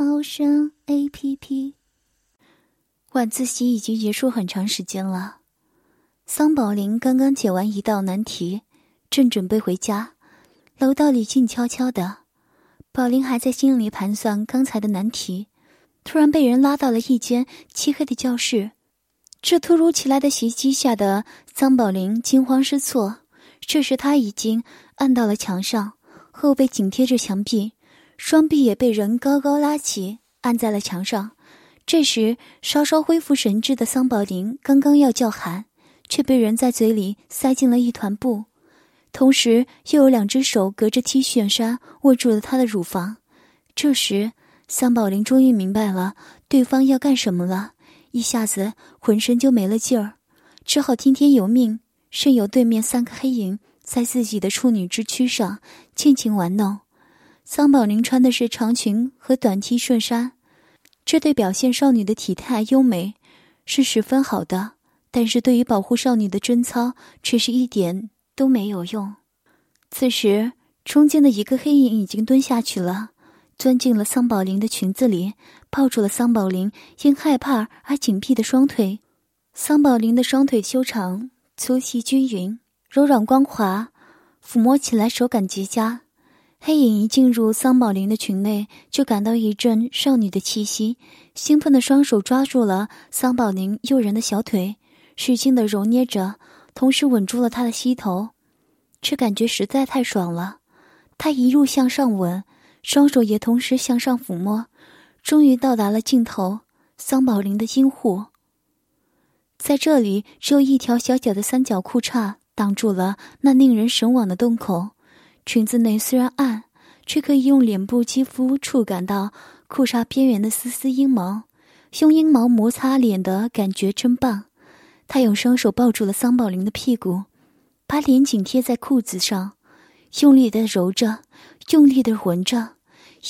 猫声 A P P。晚自习已经结束很长时间了，桑宝林刚刚解完一道难题，正准备回家。楼道里静悄悄的，宝林还在心里盘算刚才的难题，突然被人拉到了一间漆黑的教室。这突如其来的袭击吓得桑宝林惊慌失措。这时他已经按到了墙上。后背紧贴着墙壁，双臂也被人高高拉起，按在了墙上。这时，稍稍恢复神智的桑宝林刚刚要叫喊，却被人在嘴里塞进了一团布，同时又有两只手隔着 T 恤衫握住了他的乳房。这时，桑宝林终于明白了对方要干什么了，一下子浑身就没了劲儿，只好听天由命，任由对面三个黑影。在自己的处女之躯上尽情玩弄。桑宝玲穿的是长裙和短 T 恤衫，这对表现少女的体态优美是十分好的，但是对于保护少女的贞操却是一点都没有用。此时，中间的一个黑影已经蹲下去了，钻进了桑宝玲的裙子里，抱住了桑宝玲因害怕而紧闭的双腿。桑宝玲的双腿修长、粗细均匀。柔软光滑，抚摸起来手感极佳。黑影一进入桑宝林的裙内，就感到一阵少女的气息，兴奋的双手抓住了桑宝林诱人的小腿，使劲的揉捏着，同时吻住了她的膝头。这感觉实在太爽了，他一路向上吻，双手也同时向上抚摸，终于到达了尽头。桑宝林的阴户，在这里只有一条小小的三角裤衩。挡住了那令人神往的洞口，裙子内虽然暗，却可以用脸部肌肤触感到裤衩边缘的丝丝阴毛，用阴毛摩擦脸的感觉真棒。他用双手抱住了桑宝林的屁股，把脸紧贴在裤子上，用力的揉着，用力的闻着，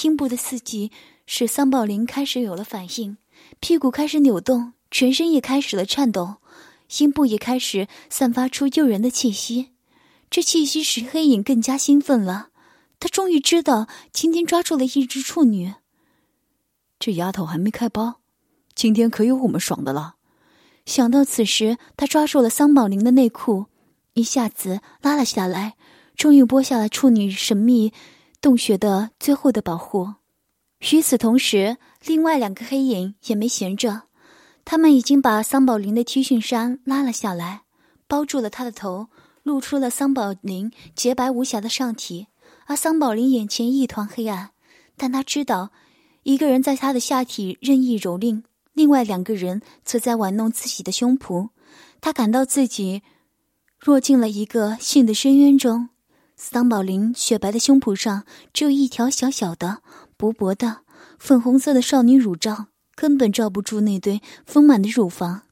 阴部的刺激使桑宝林开始有了反应，屁股开始扭动，全身也开始了颤抖。阴部也开始散发出诱人的气息，这气息使黑影更加兴奋了。他终于知道今天抓住了一只处女。这丫头还没开包，今天可有我们爽的了。想到此时，他抓住了桑宝林的内裤，一下子拉了下来，终于剥下了处女神秘洞穴的最后的保护。与此同时，另外两个黑影也没闲着。他们已经把桑宝林的 T 恤衫拉了下来，包住了他的头，露出了桑宝林洁白无瑕的上体。而桑宝林眼前一团黑暗，但他知道，一个人在他的下体任意蹂躏，另外两个人则在玩弄自己的胸脯。他感到自己落进了一个性的深渊中。桑宝林雪白的胸脯上只有一条小小的、薄薄的粉红色的少女乳罩。根本罩不住那堆丰满的乳房，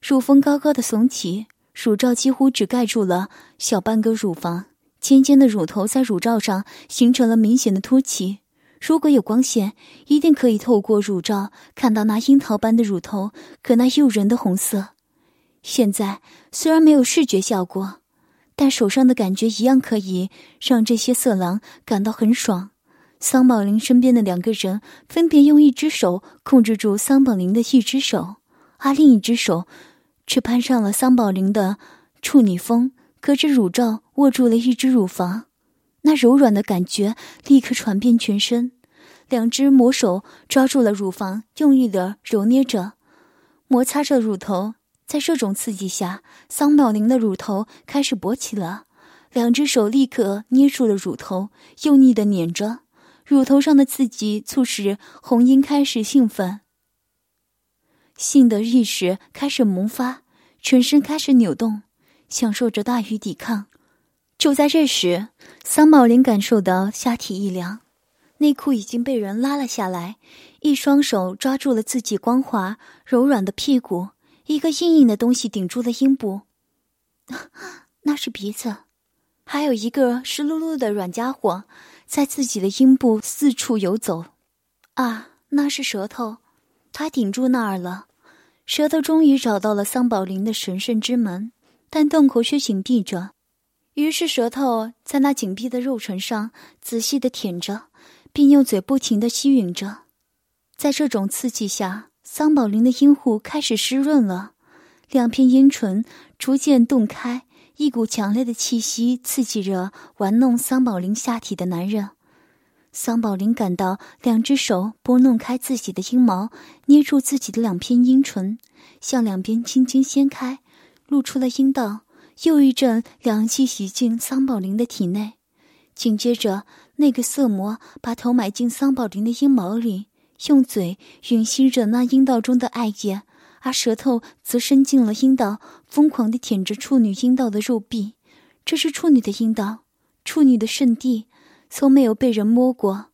乳峰高高的耸起，乳罩几乎只盖住了小半个乳房，尖尖的乳头在乳罩上形成了明显的凸起。如果有光线，一定可以透过乳罩看到那樱桃般的乳头和那诱人的红色。现在虽然没有视觉效果，但手上的感觉一样可以让这些色狼感到很爽。桑宝林身边的两个人分别用一只手控制住桑宝林的一只手，而另一只手却攀上了桑宝林的处女峰，隔着乳罩握住了一只乳房。那柔软的感觉立刻传遍全身，两只魔手抓住了乳房，用力的揉捏着，摩擦着乳头。在这种刺激下，桑宝林的乳头开始勃起了，两只手立刻捏住了乳头，用力的捻着。乳头上的刺激促使红英开始兴奋，性的意识开始萌发，全身开始扭动，享受着大于抵抗。就在这时，桑宝林感受到下体一凉，内裤已经被人拉了下来，一双手抓住了自己光滑柔软的屁股，一个硬硬的东西顶住了阴部。那是鼻子，还有一个湿漉漉的软家伙在自己的阴部四处游走。啊，那是舌头，他顶住那儿了。舌头终于找到了桑宝林的神圣之门，但洞口却紧闭着。于是舌头在那紧闭的肉唇上仔细的舔着，并用嘴不停的吸吮着。在这种刺激下，桑宝林的阴户开始湿润了，两片阴唇逐渐洞开，一股强烈的气息刺激着玩弄桑宝林下体的男人。桑宝林感到两只手拨弄开自己的阴毛，捏住自己的两片阴唇，向两边轻轻掀开，露出了阴道。又一阵凉气袭进桑宝林的体内，紧接着，那个色魔把头埋进桑宝林的阴毛里，用嘴吮吸着那阴道中的艾叶，而舌头则伸进了阴道，疯狂地舔着处女阴道的肉壁。这是处女的阴道，处女的圣地。从没有被人摸过，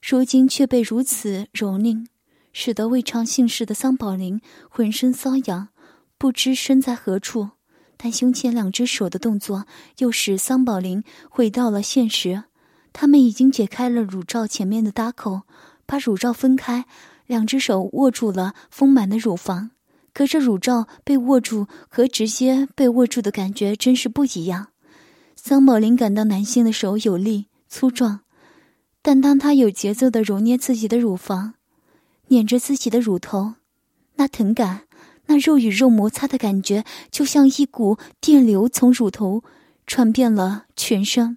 如今却被如此蹂躏，使得未尝姓氏的桑宝林浑身瘙痒，不知身在何处。但胸前两只手的动作又使桑宝林回到了现实。他们已经解开了乳罩前面的搭扣，把乳罩分开，两只手握住了丰满的乳房。可这乳罩被握住和直接被握住的感觉真是不一样。桑宝林感到男性的手有力。粗壮，但当他有节奏的揉捏自己的乳房，捻着自己的乳头，那疼感，那肉与肉摩擦的感觉，就像一股电流从乳头传遍了全身，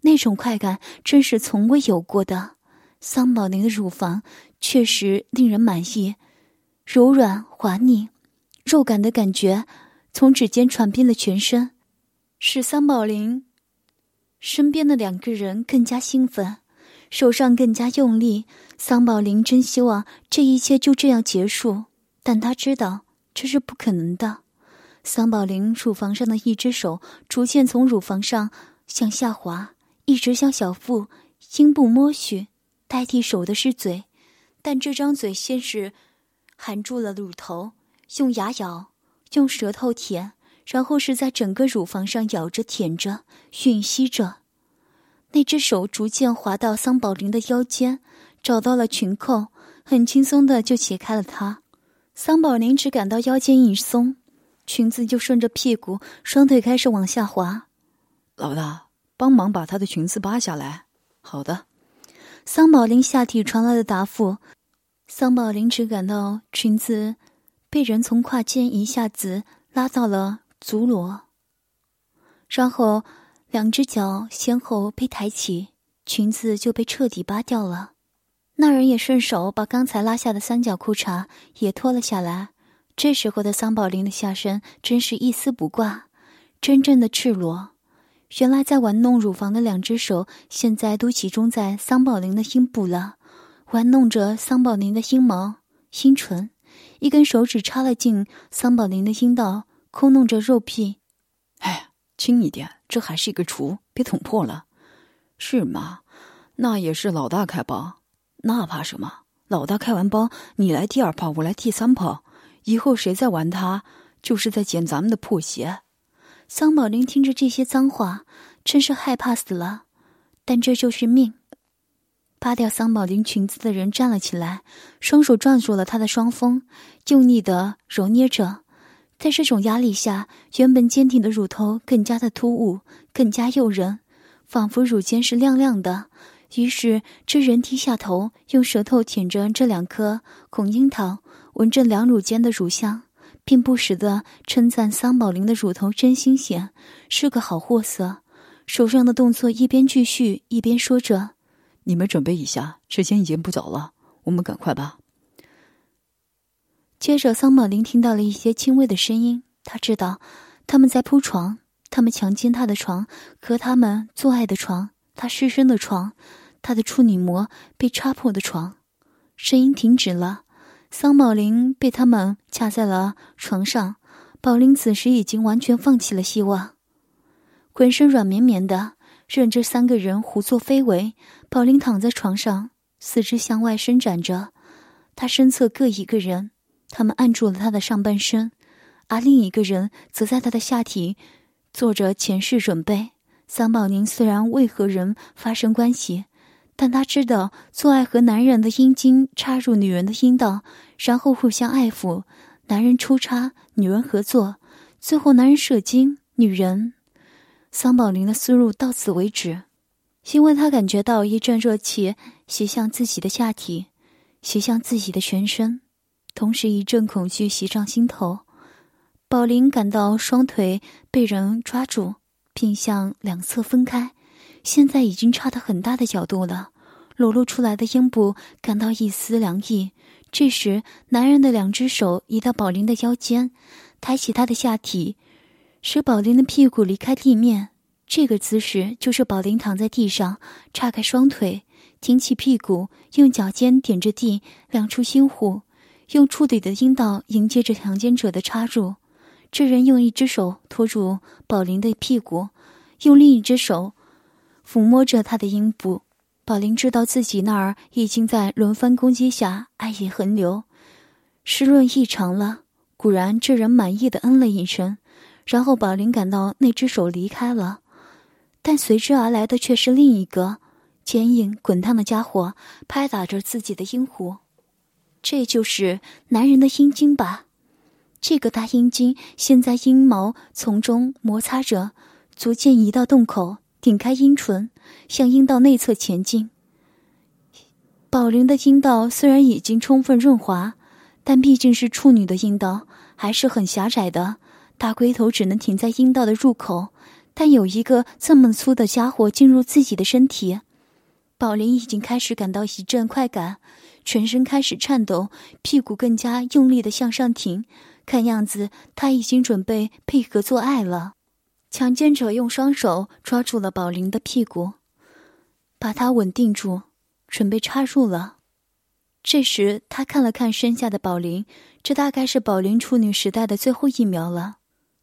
那种快感真是从未有过的。桑宝林的乳房确实令人满意，柔软滑腻，肉感的感觉从指尖传遍了全身，使桑宝林。身边的两个人更加兴奋，手上更加用力。桑宝林真希望这一切就这样结束，但他知道这是不可能的。桑宝林乳房上的一只手逐渐从乳房上向下滑，一直向小腹、阴部摸去，代替手的是嘴，但这张嘴先是含住了乳头，用牙咬，用舌头舔。然后是在整个乳房上咬着、舔着、吮吸着，那只手逐渐滑到桑宝林的腰间，找到了裙扣，很轻松的就解开了它。桑宝林只感到腰间一松，裙子就顺着屁股、双腿开始往下滑。老大，帮忙把她的裙子扒下来。好的。桑宝林下体传来的答复。桑宝林只感到裙子被人从胯间一下子拉到了。足裸，然后两只脚先后被抬起，裙子就被彻底扒掉了。那人也顺手把刚才拉下的三角裤衩也脱了下来。这时候的桑宝林的下身真是一丝不挂，真正的赤裸。原来在玩弄乳房的两只手，现在都集中在桑宝林的阴部了，玩弄着桑宝林的阴毛、阴唇。一根手指插了进桑宝林的阴道。抠弄着肉屁，哎，轻一点，这还是一个厨，别捅破了。是吗？那也是老大开包，那怕什么？老大开完包，你来第二炮，我来第三炮。以后谁再玩他，就是在捡咱们的破鞋。桑宝林听着这些脏话，真是害怕死了。但这就是命。扒掉桑宝林裙子的人站了起来，双手抓住了他的双峰，用力的揉捏着。在这种压力下，原本坚挺的乳头更加的突兀，更加诱人，仿佛乳尖是亮亮的。于是，这人低下头，用舌头舔着这两颗孔樱桃，闻着两乳间的乳香，并不时的称赞桑宝林的乳头真新鲜，是个好货色。手上的动作一边继续，一边说着：“你们准备一下，时间已经不早了，我们赶快吧。”接着，桑宝林听到了一些轻微的声音。他知道，他们在铺床，他们强奸他的床和他们做爱的床，他失身的床，他的处女膜被插破的床。声音停止了，桑宝林被他们架在了床上。宝林此时已经完全放弃了希望，浑身软绵绵的，任这三个人胡作非为。宝林躺在床上，四肢向外伸展着。他身侧各一个人，他们按住了他的上半身，而另一个人则在他的下体做着前世准备。桑宝宁虽然未和人发生关系，但他知道做爱和男人的阴茎插入女人的阴道，然后互相爱抚，男人出插，女人合作，最后男人射精，女人。桑宝林的思路到此为止，因为他感觉到一阵热气袭向自己的下体，袭向自己的全身，同时一阵恐惧袭上心头。宝林感到双腿被人抓住。并向两侧分开，现在已经差得很大的角度了。裸露出来的阴部感到一丝凉意。这时，男人的两只手移到宝林的腰间，抬起他的下体，使宝林的屁股离开地面。这个姿势就是宝林躺在地上，叉开双腿，挺起屁股，用脚尖点着地，亮出心湖，用触底的阴道迎接着强奸者的插入。这人用一只手托住宝林的屁股，用另一只手抚摸着他的阴部。宝林知道自己那儿已经在轮番攻击下爱意横流，湿润异常了。果然，这人满意的嗯了一声，然后宝林感到那只手离开了，但随之而来的却是另一个坚硬滚烫的家伙拍打着自己的阴湖。这就是男人的阴茎吧？这个大阴茎现在阴毛从中摩擦着，逐渐移到洞口，顶开阴唇，向阴道内侧前进。宝林的阴道虽然已经充分润滑，但毕竟是处女的阴道，还是很狭窄的。大龟头只能停在阴道的入口，但有一个这么粗的家伙进入自己的身体，宝林已经开始感到一阵快感，全身开始颤抖，屁股更加用力的向上挺。看样子他已经准备配合做爱了。强奸者用双手抓住了宝林的屁股，把他稳定住，准备插入了。这时他看了看身下的宝林，这大概是宝林处女时代的最后一秒了。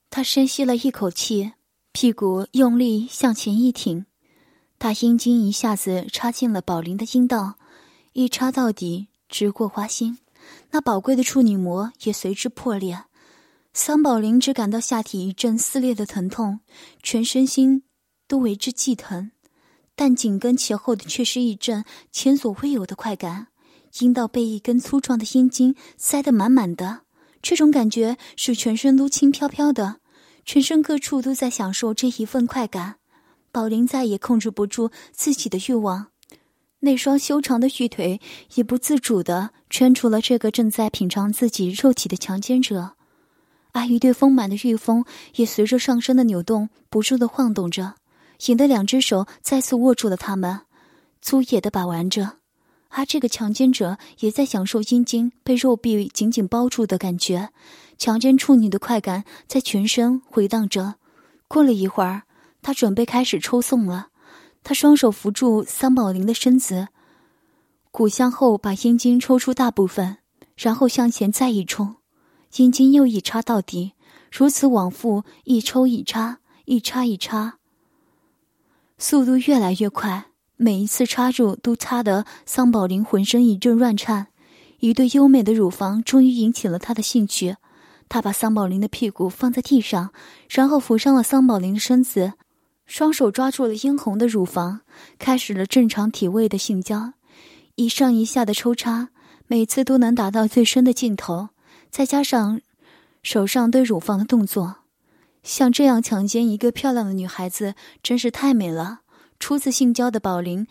他深吸了一口气，屁股用力向前一挺，大阴茎一下子插进了宝林的阴道，一插到底，直过花心。那宝贵的处女膜也随之破裂，桑宝林只感到下体一阵撕裂的疼痛，全身心都为之悸疼，但紧跟其后的却是一阵前所未有的快感，阴道被一根粗壮的阴茎塞得满满的，这种感觉使全身都轻飘飘的，全身各处都在享受这一份快感，宝林再也控制不住自己的欲望。那双修长的玉腿也不自主地圈出了这个正在品尝自己肉体的强奸者，而一对丰满的玉峰也随着上身的扭动不住地晃动着，引得两只手再次握住了他们，粗野地把玩着。而这个强奸者也在享受阴茎被肉壁紧紧包住的感觉，强奸处女的快感在全身回荡着。过了一会儿，他准备开始抽送了。他双手扶住桑宝林的身子，鼓向后把阴茎抽出大部分，然后向前再一冲，阴茎又一插到底，如此往复，一抽一插，一插一插，速度越来越快。每一次插入都插得桑宝林浑身一阵乱颤。一对优美的乳房终于引起了他的兴趣，他把桑宝林的屁股放在地上，然后扶上了桑宝林的身子。双手抓住了殷红的乳房，开始了正常体位的性交，一上一下的抽插，每次都能达到最深的尽头。再加上手上对乳房的动作，像这样强奸一个漂亮的女孩子真是太美了。初次性交的宝林，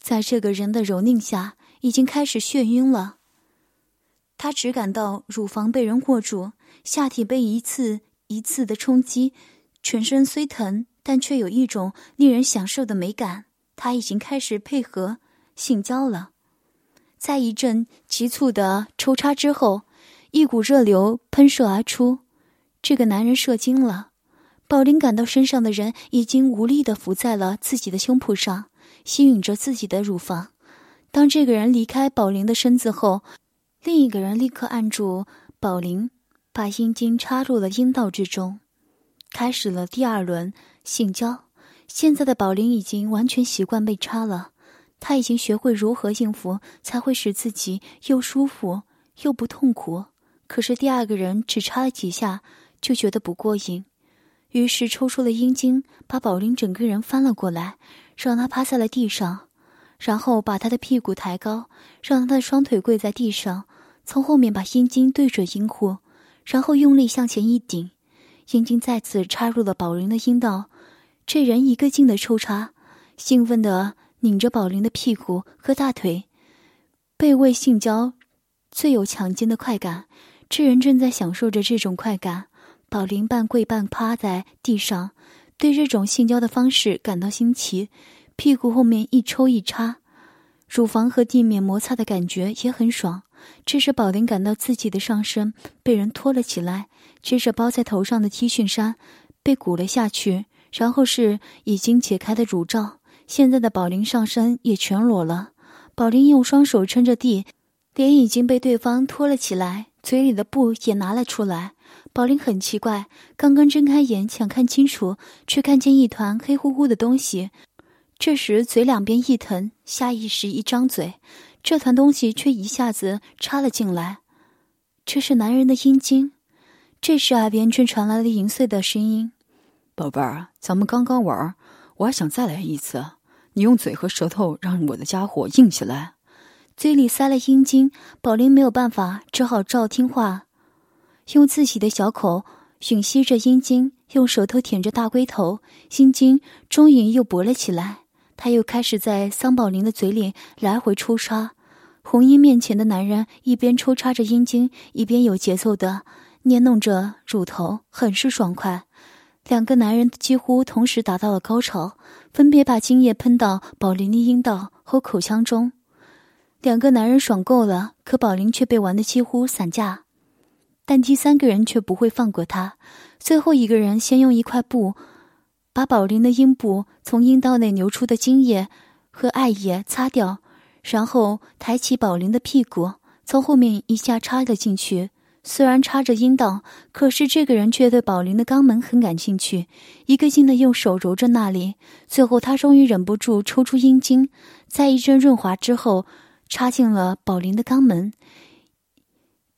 在这个人的蹂躏下，已经开始眩晕了。他只感到乳房被人握住，下体被一次一次的冲击，全身虽疼。但却有一种令人享受的美感。他已经开始配合性交了，在一阵急促的抽插之后，一股热流喷射而出。这个男人射精了。宝林感到身上的人已经无力的伏在了自己的胸脯上，吸吮着自己的乳房。当这个人离开宝林的身子后，另一个人立刻按住宝林，把阴茎插入了阴道之中，开始了第二轮。性交，现在的宝林已经完全习惯被插了，他已经学会如何应付才会使自己又舒服又不痛苦。可是第二个人只插了几下就觉得不过瘾，于是抽出了阴茎，把宝林整个人翻了过来，让他趴在了地上，然后把他的屁股抬高，让他的双腿跪在地上，从后面把阴茎对准阴户，然后用力向前一顶，阴茎再次插入了宝林的阴道。这人一个劲的抽插，兴奋的。拧着宝林的屁股和大腿，背位性交最有强劲的快感。这人正在享受着这种快感。宝林半跪半趴在地上，对这种性交的方式感到新奇，屁股后面一抽一插，乳房和地面摩擦的感觉也很爽。这时，宝林感到自己的上身被人拖了起来，接着包在头上的 T 恤衫被鼓了下去，然后是已经解开的乳罩。现在的宝林上身也全裸了，宝林用双手撑着地，脸已经被对方拖了起来，嘴里的布也拿了出来。宝林很奇怪，刚刚睁开眼想看清楚，却看见一团黑乎乎的东西。这时嘴两边一疼，下意识一张嘴，这团东西却一下子插了进来。这是男人的阴茎。这时耳边却传来了银碎的声音：“宝贝儿，咱们刚刚玩，我还想再来一次。”你用嘴和舌头让我的家伙硬起来，嘴里塞了阴茎，宝林没有办法，只好照听话，用自己的小口吮吸着阴茎，用舌头舔着大龟头，阴茎终于又勃了起来。他又开始在桑宝林的嘴里来回抽插。红衣面前的男人一边抽插着阴茎，一边有节奏的捏弄着乳头，很是爽快。两个男人几乎同时达到了高潮，分别把精液喷到宝林的阴道和口腔中。两个男人爽够了，可宝林却被玩得几乎散架。但第三个人却不会放过他。最后一个人先用一块布把宝林的阴部从阴道内流出的精液和艾液擦掉，然后抬起宝林的屁股，从后面一下插了进去。虽然插着阴道，可是这个人却对宝林的肛门很感兴趣，一个劲的用手揉着那里。最后，他终于忍不住抽出阴茎，在一阵润滑之后，插进了宝林的肛门。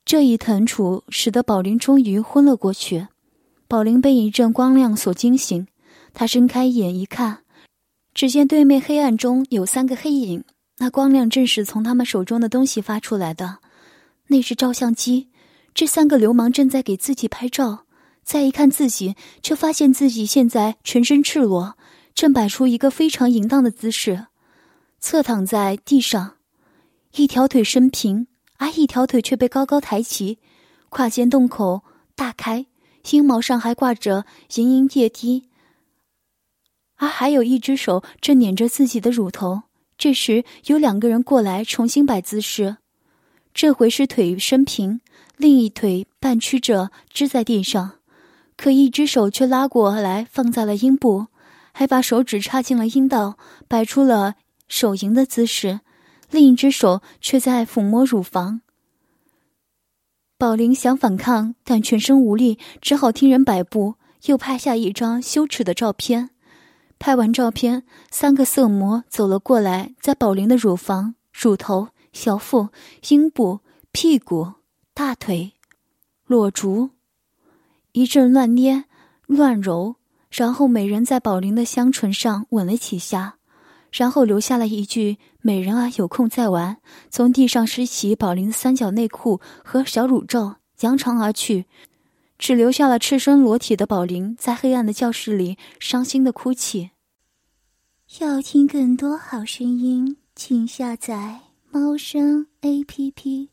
这一疼楚使得宝林终于昏了过去。宝林被一阵光亮所惊醒，他睁开眼一看，只见对面黑暗中有三个黑影，那光亮正是从他们手中的东西发出来的，那是照相机。这三个流氓正在给自己拍照，再一看自己，却发现自己现在全身赤裸，正摆出一个非常淫荡的姿势，侧躺在地上，一条腿伸平，而一条腿却被高高抬起，胯间洞口大开，阴毛上还挂着盈盈液滴，而还有一只手正捻着自己的乳头。这时有两个人过来重新摆姿势，这回是腿伸平。另一腿半屈着支在地上，可一只手却拉过来放在了阴部，还把手指插进了阴道，摆出了手淫的姿势。另一只手却在抚摸乳房。宝林想反抗，但全身无力，只好听人摆布，又拍下一张羞耻的照片。拍完照片，三个色魔走了过来，在宝林的乳房、乳头、小腹、阴部、屁股。大腿，裸足，一阵乱捏、乱揉，然后美人在宝林的香唇上吻了几下，然后留下了一句“美人啊，有空再玩”。从地上拾起宝林的三角内裤和小乳罩，扬长而去，只留下了赤身裸体的宝林在黑暗的教室里伤心的哭泣。要听更多好声音，请下载猫声 A P P。